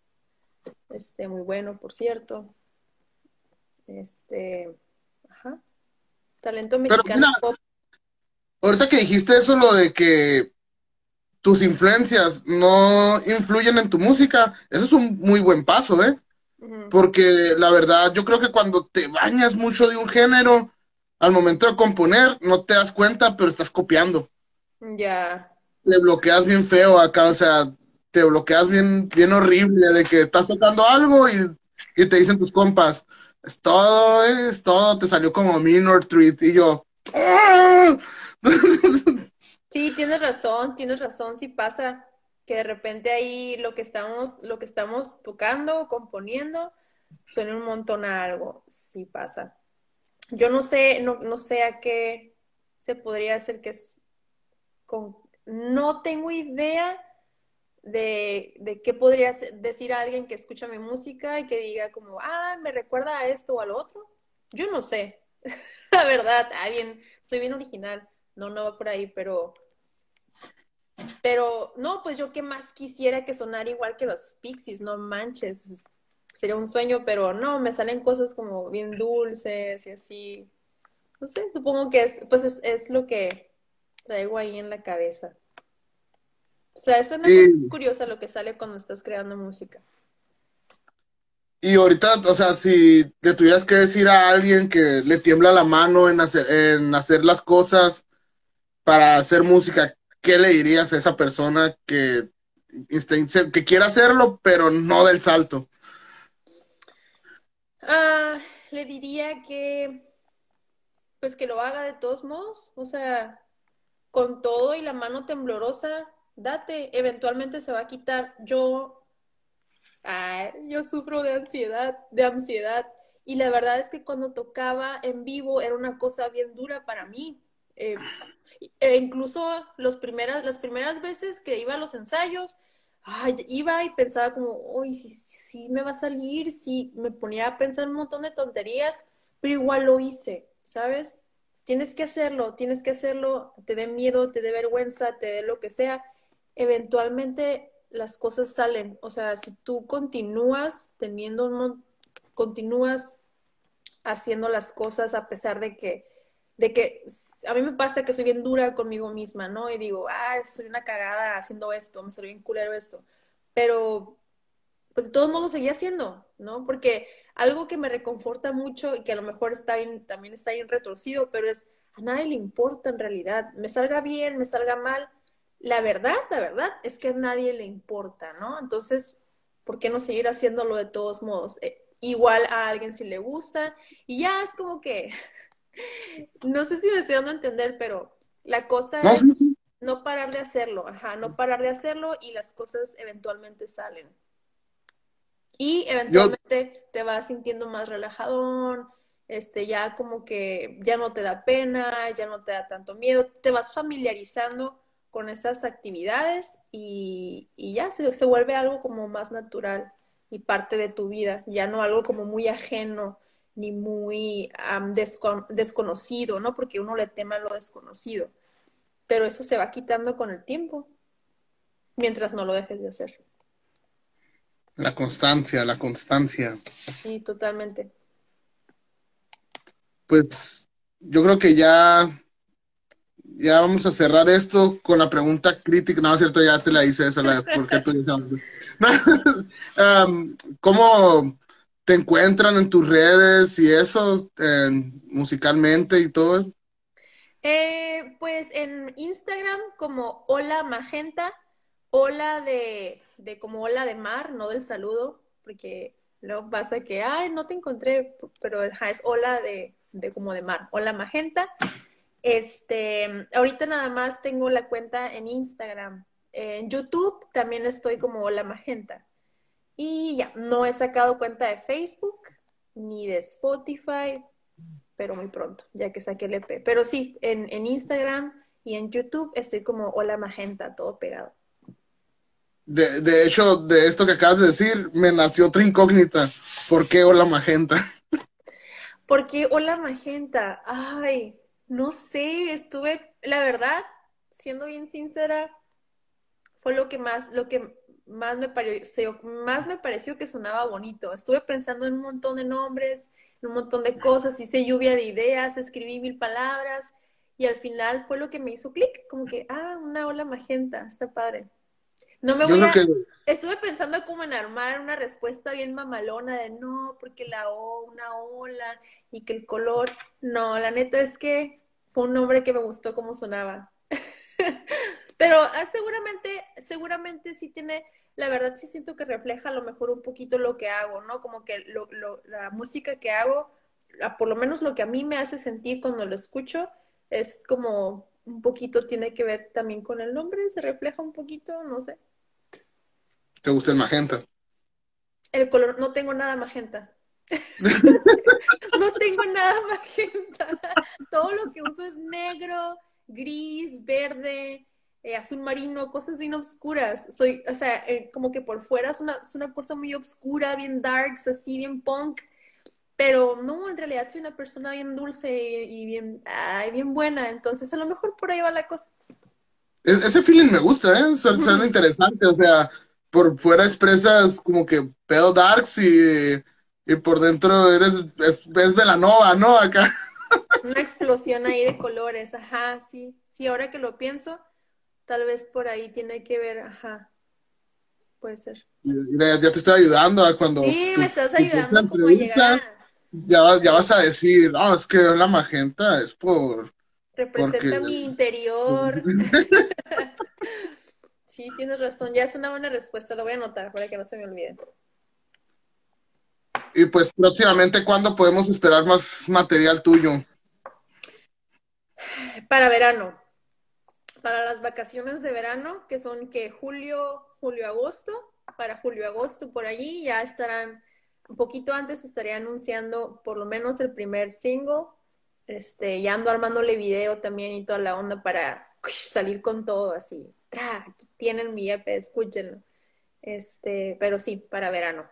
este, muy bueno, por cierto. Este, ajá. Talento mexicano pop ahorita que dijiste eso, lo de que tus influencias no influyen en tu música, eso es un muy buen paso, ¿eh? Porque la verdad, yo creo que cuando te bañas mucho de un género, al momento de componer, no te das cuenta, pero estás copiando. Ya. Te bloqueas bien feo acá, o sea, te bloqueas bien, bien horrible de que estás tocando algo y, y te dicen tus compas, es todo, ¿eh? es todo, te salió como Minor Treat, y yo, ¡Ah! Sí, tienes razón, tienes razón, sí pasa que de repente ahí lo que estamos, lo que estamos tocando, componiendo, suena un montón a algo, sí pasa. Yo no sé, no, no sé a qué se podría hacer que es no tengo idea de, de, qué podría decir a alguien que escucha mi música y que diga como, ah, me recuerda a esto o al otro. Yo no sé, la verdad, ah, bien, soy bien original no, no va por ahí, pero, pero, no, pues yo qué más quisiera que sonara igual que los Pixies, no manches, sería un sueño, pero no, me salen cosas como bien dulces y así, no sé, supongo que es, pues es, lo que traigo ahí en la cabeza. O sea, es una curiosa lo que sale cuando estás creando música. Y ahorita, o sea, si le tuvieras que decir a alguien que le tiembla la mano en hacer, en hacer las cosas, para hacer música, ¿qué le dirías a esa persona que, que quiera hacerlo, pero no del salto? Ah, le diría que, pues que lo haga de todos modos, o sea, con todo y la mano temblorosa, date, eventualmente se va a quitar. Yo, yo sufro de ansiedad, de ansiedad, y la verdad es que cuando tocaba en vivo era una cosa bien dura para mí. Eh, e incluso primeras, las primeras veces que iba a los ensayos, iba y pensaba como, uy, si, si me va a salir, si me ponía a pensar un montón de tonterías, pero igual lo hice, ¿sabes? Tienes que hacerlo, tienes que hacerlo, te dé miedo, te dé vergüenza, te dé lo que sea, eventualmente las cosas salen. O sea, si tú continúas teniendo un, continúas haciendo las cosas a pesar de que de que a mí me pasa que soy bien dura conmigo misma, ¿no? Y digo, ah, soy una cagada haciendo esto, me salió bien culero esto. Pero, pues de todos modos seguía haciendo, ¿no? Porque algo que me reconforta mucho y que a lo mejor está bien, también está bien retorcido, pero es, a nadie le importa en realidad. Me salga bien, me salga mal. La verdad, la verdad es que a nadie le importa, ¿no? Entonces, ¿por qué no seguir haciéndolo de todos modos? Eh, igual a alguien si le gusta y ya es como que no sé si me estoy dando a entender, pero la cosa es no parar de hacerlo, ajá, no parar de hacerlo y las cosas eventualmente salen. Y eventualmente te vas sintiendo más relajadón, este, ya como que ya no te da pena, ya no te da tanto miedo, te vas familiarizando con esas actividades y, ya se, se vuelve algo como más natural y parte de tu vida, ya no algo como muy ajeno ni muy desconocido, ¿no? Porque uno le tema lo desconocido. Pero eso se va quitando con el tiempo, mientras no lo dejes de hacer. La constancia, la constancia. Sí, totalmente. Pues yo creo que ya, ya vamos a cerrar esto con la pregunta crítica. No, es cierto, ya te la hice esa, la, porque tú um, ¿Cómo te encuentran en tus redes y eso, musicalmente y todo? Eh, pues en Instagram como Hola Magenta, hola de, de como hola de mar, no del saludo, porque luego pasa que, ay, no te encontré, pero es hola de, de como de mar, hola Magenta. Este, ahorita nada más tengo la cuenta en Instagram. En YouTube también estoy como Hola Magenta. Y ya, no he sacado cuenta de Facebook ni de Spotify, pero muy pronto, ya que saqué el EP. Pero sí, en, en Instagram y en YouTube estoy como Hola Magenta, todo pegado. De, de, hecho, de esto que acabas de decir, me nació otra incógnita. ¿Por qué Hola Magenta? ¿Por qué Hola Magenta? Ay, no sé, estuve, la verdad, siendo bien sincera, fue lo que más, lo que más me pareció, más me pareció que sonaba bonito. Estuve pensando en un montón de nombres, en un montón de cosas, hice lluvia de ideas, escribí mil palabras y al final fue lo que me hizo clic, como que, ah, una ola magenta, está padre. No me voy a... Estuve pensando como en armar una respuesta bien mamalona de no, porque la O, una ola, y que el color. No, la neta es que fue un nombre que me gustó cómo sonaba. Pero ah, seguramente, seguramente sí tiene, la verdad sí siento que refleja a lo mejor un poquito lo que hago, ¿no? Como que lo, lo, la música que hago, por lo menos lo que a mí me hace sentir cuando lo escucho, es como un poquito tiene que ver también con el nombre, se refleja un poquito, no sé. ¿Te gusta el magenta? El color, no tengo nada magenta. no tengo nada magenta. Todo lo que uso es negro, gris, verde, eh, azul marino, cosas bien oscuras. Soy, o sea, eh, como que por fuera es una, es una cosa muy oscura, bien darks, así, bien punk. Pero no, en realidad soy una persona bien dulce y, bien, ay, bien buena. Entonces, a lo mejor por ahí va la cosa. E, ese feeling me gusta, ¿eh? Suena interesante. O sea, por fuera expresas como que pedo darks y y por dentro eres, es, es Velanova, ¿no? Acá. Una explosión ahí de colores, ajá, sí. Sí, ahora que lo pienso, tal vez por ahí tiene que ver, ajá. Puede ser. ya, te estoy ayudando a cuando. Sí, me estás ayudando como llegar. Ya vas, ya vas a decir, no, es que la magenta es por. Representa mi interior. sí, tienes razón. Ya es una buena respuesta, lo voy a anotar para que no se me olvide. Y pues próximamente, ¿cuándo podemos esperar más material tuyo? Para verano. Para las vacaciones de verano, que son que julio, julio, agosto. Para julio, agosto, por allí ya estarán, un poquito antes estaría anunciando por lo menos el primer single. Este, ya ando armándole video también y toda la onda para salir con todo así. Tra, tienen mi EP, escúchenlo. Este, pero sí, para verano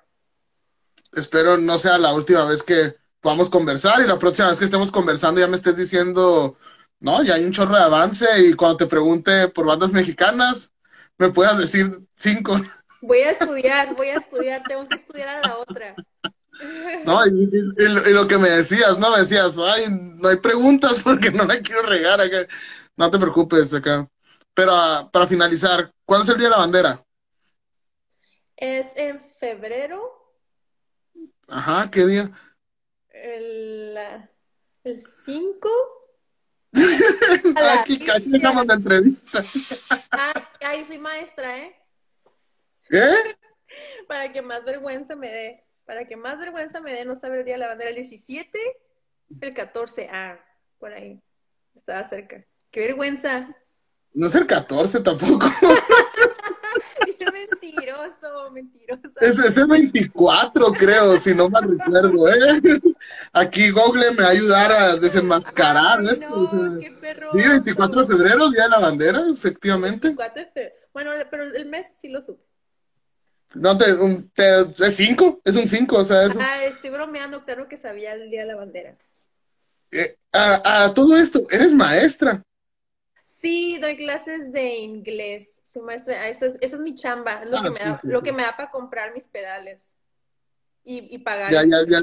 espero no sea la última vez que podamos conversar y la próxima vez que estemos conversando ya me estés diciendo, no, ya hay un chorro de avance y cuando te pregunte por bandas mexicanas, me puedas decir cinco. Voy a estudiar, voy a estudiar, tengo que estudiar a la otra. No, y, lo que me decías, ¿no? Me decías, ay, no hay preguntas porque no la quiero regar acá. No te preocupes acá. Pero ah, para finalizar, ¿cuándo es el Día de la Bandera? Es en febrero, Ajá, ¿qué día? El 5. Aquí, aquí dejamos la entrevista. Ah, ahí soy maestra, ¿eh? ¿Qué? Para que más vergüenza me dé. Para que más vergüenza me dé no saber el día de la bandera. El 17, el 14. Ah, por ahí. Estaba cerca. ¡Qué vergüenza! No es el 14 tampoco. mentiroso, mentiroso. Es, el 24, creo, si no mal recuerdo, ¿eh? Aquí Google me va a ayudar a desenmascarar esto. No, qué perro. Sí, 24 de febrero, Día de la Bandera, efectivamente. 24 de febrero. Bueno, pero el mes sí lo supe. No, te, es 5, es un 5, o sea, eso. Ah, estoy bromeando, claro que sabía el Día de la Bandera. Eh, a, a todo esto, eres maestra. Sí, doy clases de inglés. Soy maestra. Esa es, esa es mi chamba. lo, ah, que me da, lo que me da para comprar mis pedales y, y pagar. Ya, ya, ya.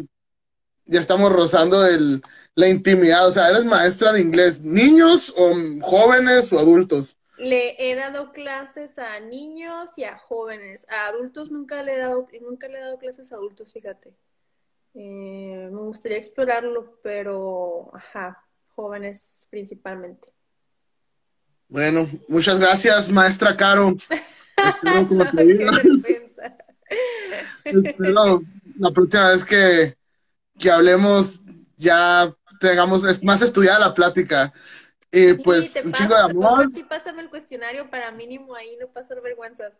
Ya estamos rozando el, la intimidad. O sea, eres maestra de inglés. ¿Niños o jóvenes o adultos? Le he dado clases a niños y a jóvenes. A adultos nunca le he dado, nunca le he dado clases a adultos, fíjate. Eh, me gustaría explorarlo, pero, ajá, jóvenes principalmente. Bueno, muchas gracias, maestra Caro. Espero Espero la próxima vez que, que hablemos ya tengamos más estudiada la plática. Y pues un chingo de amor. Sí, pásame el cuestionario para mínimo ahí no pasar vergüenzas.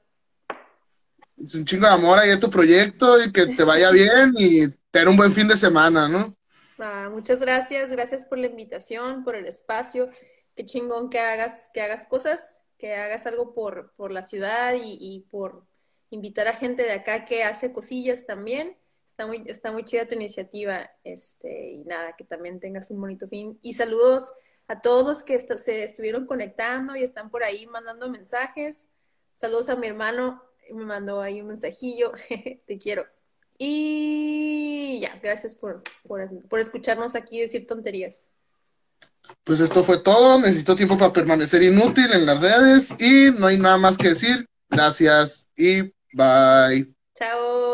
Un chingo de amor ahí a tu proyecto y que te vaya bien y tener un buen fin de semana, ¿no? Ah, muchas gracias, gracias por la invitación, por el espacio. Qué chingón que hagas, que hagas cosas, que hagas algo por, por la ciudad y, y por invitar a gente de acá que hace cosillas también. Está muy, está muy chida tu iniciativa. Este, y nada, que también tengas un bonito fin. Y saludos a todos los que se estuvieron conectando y están por ahí mandando mensajes. Saludos a mi hermano, me mandó ahí un mensajillo. Te quiero. Y ya, gracias por, por, escucharnos aquí decir tonterías. Pues esto fue todo. Necesito tiempo para permanecer inútil en las redes y no hay nada más que decir. Gracias y bye. Chao.